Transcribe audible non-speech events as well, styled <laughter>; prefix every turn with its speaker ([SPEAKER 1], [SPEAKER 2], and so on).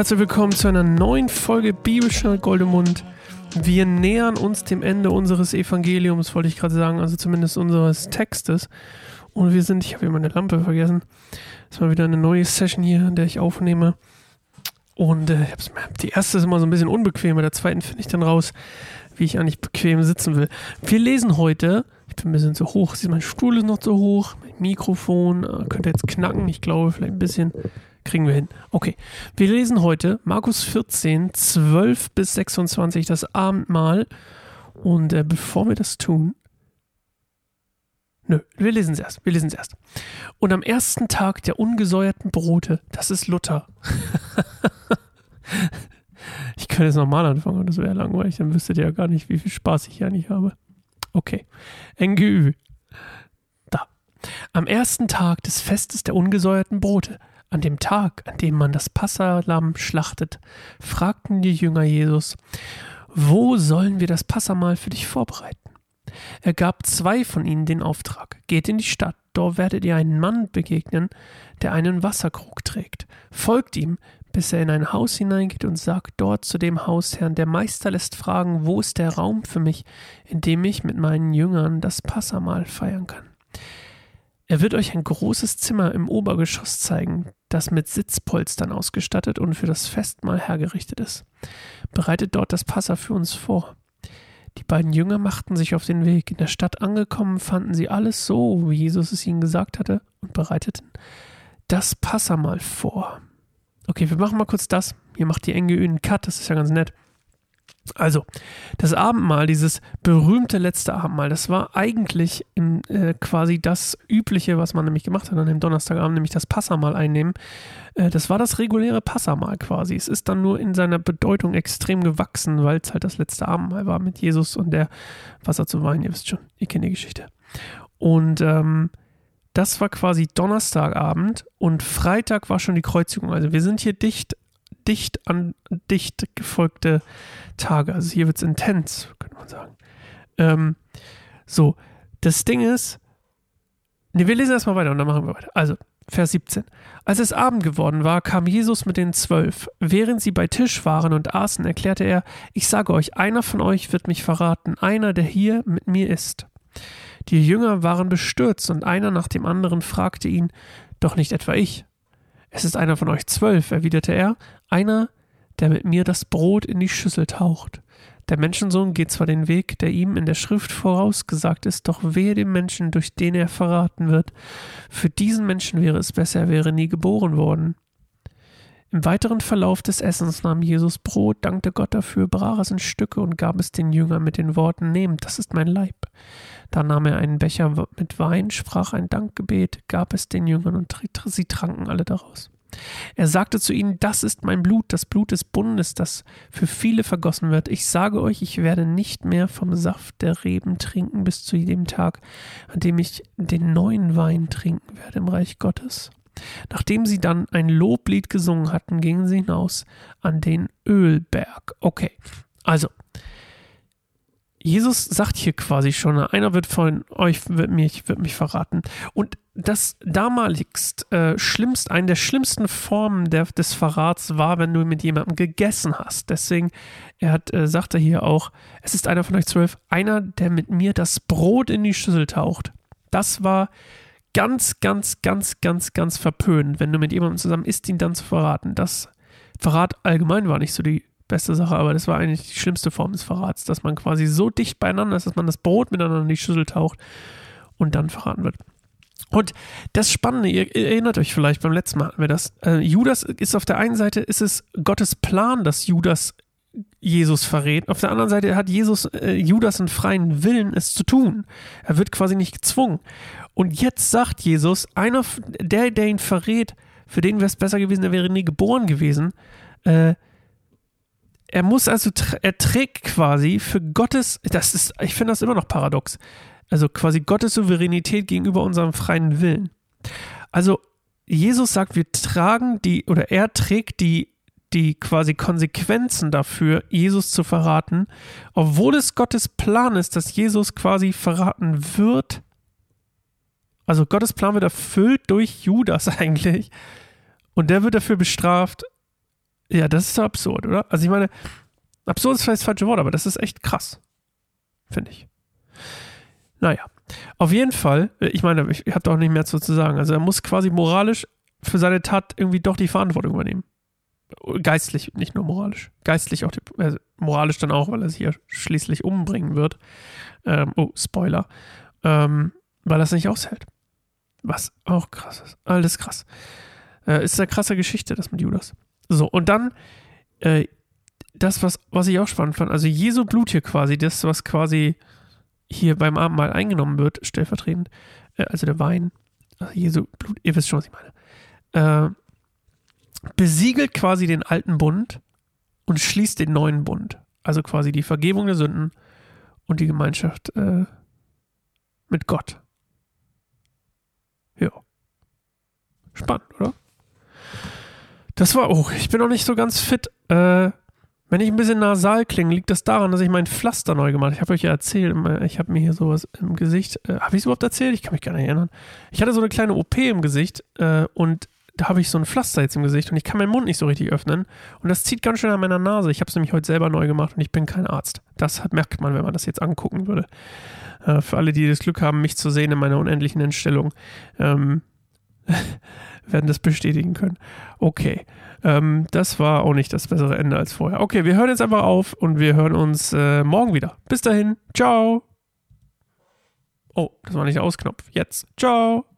[SPEAKER 1] Herzlich willkommen zu einer neuen Folge Bibelschnell Goldemund. Wir nähern uns dem Ende unseres Evangeliums, wollte ich gerade sagen, also zumindest unseres Textes. Und wir sind, ich habe hier meine Lampe vergessen. Das mal wieder eine neue Session hier, in der ich aufnehme. Und äh, die erste ist immer so ein bisschen unbequem, bei der zweiten finde ich dann raus, wie ich eigentlich bequem sitzen will. Wir lesen heute, ich bin ein bisschen zu hoch, mein Stuhl ist noch zu hoch, mein Mikrofon äh, könnte jetzt knacken, ich glaube vielleicht ein bisschen. Kriegen wir hin. Okay, wir lesen heute Markus 14, 12 bis 26, das Abendmahl. Und äh, bevor wir das tun, Nö, wir lesen es erst. Wir lesen es erst. Und am ersten Tag der ungesäuerten Brote, das ist Luther. <laughs> ich könnte jetzt nochmal anfangen, das wäre langweilig, dann wüsstet ihr ja gar nicht, wie viel Spaß ich hier nicht habe. Okay. NGÜ. Da. Am ersten Tag des Festes der ungesäuerten Brote, an dem Tag, an dem man das Passalamm schlachtet, fragten die Jünger Jesus, wo sollen wir das Passamahl für dich vorbereiten? Er gab zwei von ihnen den Auftrag, geht in die Stadt, dort werdet ihr einen Mann begegnen, der einen Wasserkrug trägt. Folgt ihm, bis er in ein Haus hineingeht und sagt dort zu dem Hausherrn, der Meister lässt fragen, wo ist der Raum für mich, in dem ich mit meinen Jüngern das Passamahl feiern kann. Er wird euch ein großes Zimmer im Obergeschoss zeigen, das mit Sitzpolstern ausgestattet und für das Festmahl hergerichtet ist. Bereitet dort das Passa für uns vor. Die beiden Jünger machten sich auf den Weg. In der Stadt angekommen, fanden sie alles so, wie Jesus es ihnen gesagt hatte, und bereiteten das Passamal vor. Okay, wir machen mal kurz das. Hier macht die NGÜ einen Cut, das ist ja ganz nett. Also, das Abendmahl, dieses berühmte letzte Abendmahl, das war eigentlich im, äh, quasi das Übliche, was man nämlich gemacht hat an dem Donnerstagabend, nämlich das Passamal einnehmen. Äh, das war das reguläre Passamal quasi. Es ist dann nur in seiner Bedeutung extrem gewachsen, weil es halt das letzte Abendmahl war mit Jesus und der Wasser zu Wein. Ihr wisst schon, ihr kennt die Geschichte. Und ähm, das war quasi Donnerstagabend und Freitag war schon die Kreuzigung. Also wir sind hier dicht dicht an dicht gefolgte Tage. Also hier wird es intens, könnte man sagen. Ähm, so, das Ding ist, ne, wir lesen erstmal weiter und dann machen wir weiter. Also, Vers 17. Als es Abend geworden war, kam Jesus mit den Zwölf. Während sie bei Tisch waren und aßen, erklärte er, ich sage euch, einer von euch wird mich verraten, einer, der hier mit mir ist. Die Jünger waren bestürzt und einer nach dem anderen fragte ihn, doch nicht etwa ich. Es ist einer von euch zwölf, erwiderte er, einer, der mit mir das Brot in die Schüssel taucht. Der Menschensohn geht zwar den Weg, der ihm in der Schrift vorausgesagt ist, doch wehe dem Menschen, durch den er verraten wird. Für diesen Menschen wäre es besser, er wäre nie geboren worden. Im weiteren Verlauf des Essens nahm Jesus Brot, dankte Gott dafür, brach es in Stücke und gab es den Jüngern mit den Worten: Nehmt, das ist mein Leib. Da nahm er einen Becher mit Wein, sprach ein Dankgebet, gab es den Jüngern und sie tranken alle daraus. Er sagte zu ihnen, das ist mein Blut, das Blut des Bundes, das für viele vergossen wird. Ich sage euch, ich werde nicht mehr vom Saft der Reben trinken bis zu dem Tag, an dem ich den neuen Wein trinken werde im Reich Gottes. Nachdem sie dann ein Loblied gesungen hatten, gingen sie hinaus an den Ölberg. Okay, also Jesus sagt hier quasi schon, einer wird von euch wird mich, wird mich verraten. Und das damaligst äh, schlimmst, eine der schlimmsten Formen der, des Verrats war, wenn du mit jemandem gegessen hast. Deswegen, er hat, äh, sagt er hier auch, es ist einer von euch zwölf, einer, der mit mir das Brot in die Schüssel taucht. Das war ganz, ganz, ganz, ganz, ganz verpönt, wenn du mit jemandem zusammen isst, ihn dann zu verraten. Das Verrat allgemein war nicht so die beste Sache, aber das war eigentlich die schlimmste Form des Verrats, dass man quasi so dicht beieinander ist, dass man das Brot miteinander in die Schüssel taucht und dann verraten wird. Und das Spannende, ihr erinnert euch vielleicht, beim letzten Mal hatten wir das, äh, Judas ist auf der einen Seite, ist es Gottes Plan, dass Judas Jesus verrät. Auf der anderen Seite hat Jesus äh, Judas einen freien Willen, es zu tun. Er wird quasi nicht gezwungen. Und jetzt sagt Jesus, einer, der, der ihn verrät, für den wäre es besser gewesen, er wäre nie geboren gewesen. Äh, er muss also, er trägt quasi für Gottes, das ist, ich finde das immer noch paradox, also quasi Gottes Souveränität gegenüber unserem freien Willen. Also Jesus sagt, wir tragen die, oder er trägt die, die quasi Konsequenzen dafür, Jesus zu verraten, obwohl es Gottes Plan ist, dass Jesus quasi verraten wird. Also Gottes Plan wird erfüllt durch Judas <laughs> eigentlich. Und der wird dafür bestraft, Ja, das ist so absurd, oder? Also ich meine, absurd ist vielleicht das falsche Wort, aber das ist echt krass. Finde ich. Naja, auf jeden Fall, äh, ich meine, ich habe doch nicht mehr zu sagen. Also er muss quasi moralisch für seine Tat irgendwie doch die Verantwortung übernehmen. Geistlich, nicht nur moralisch. Geistlich auch, also moralisch dann auch, weil er sich ja schließlich umbringen wird. Ähm, oh, Spoiler. Ähm, weil er es nicht aushält. Was auch krass ist. Alles krass. Äh, ist eine krasse Geschichte, das mit Judas. So, und dann äh, das, was, was ich auch spannend fand, also Jesu Blut hier quasi, das, was quasi hier beim Abendmahl eingenommen wird, stellvertretend, äh, also der Wein, also Jesu Blut, ihr wisst schon, was ich meine, äh, besiegelt quasi den alten Bund und schließt den neuen Bund. Also quasi die Vergebung der Sünden und die Gemeinschaft äh, mit Gott. Ja. Spannend, oder? Das war, oh, ich bin noch nicht so ganz fit. Äh, wenn ich ein bisschen nasal klinge, liegt das daran, dass ich mein Pflaster neu gemacht habe. Ich habe euch ja erzählt, ich habe mir hier sowas im Gesicht. Äh, habe ich es überhaupt erzählt? Ich kann mich gar nicht erinnern. Ich hatte so eine kleine OP im Gesicht äh, und da habe ich so ein Pflaster jetzt im Gesicht und ich kann meinen Mund nicht so richtig öffnen. Und das zieht ganz schön an meiner Nase. Ich habe es nämlich heute selber neu gemacht und ich bin kein Arzt. Das merkt man, wenn man das jetzt angucken würde. Äh, für alle, die das Glück haben, mich zu sehen in meiner unendlichen Entstellung, ähm, <laughs> werden das bestätigen können. Okay. Ähm, das war auch nicht das bessere Ende als vorher. Okay, wir hören jetzt einfach auf und wir hören uns äh, morgen wieder. Bis dahin. Ciao. Oh, das war nicht der Ausknopf. Jetzt. Ciao.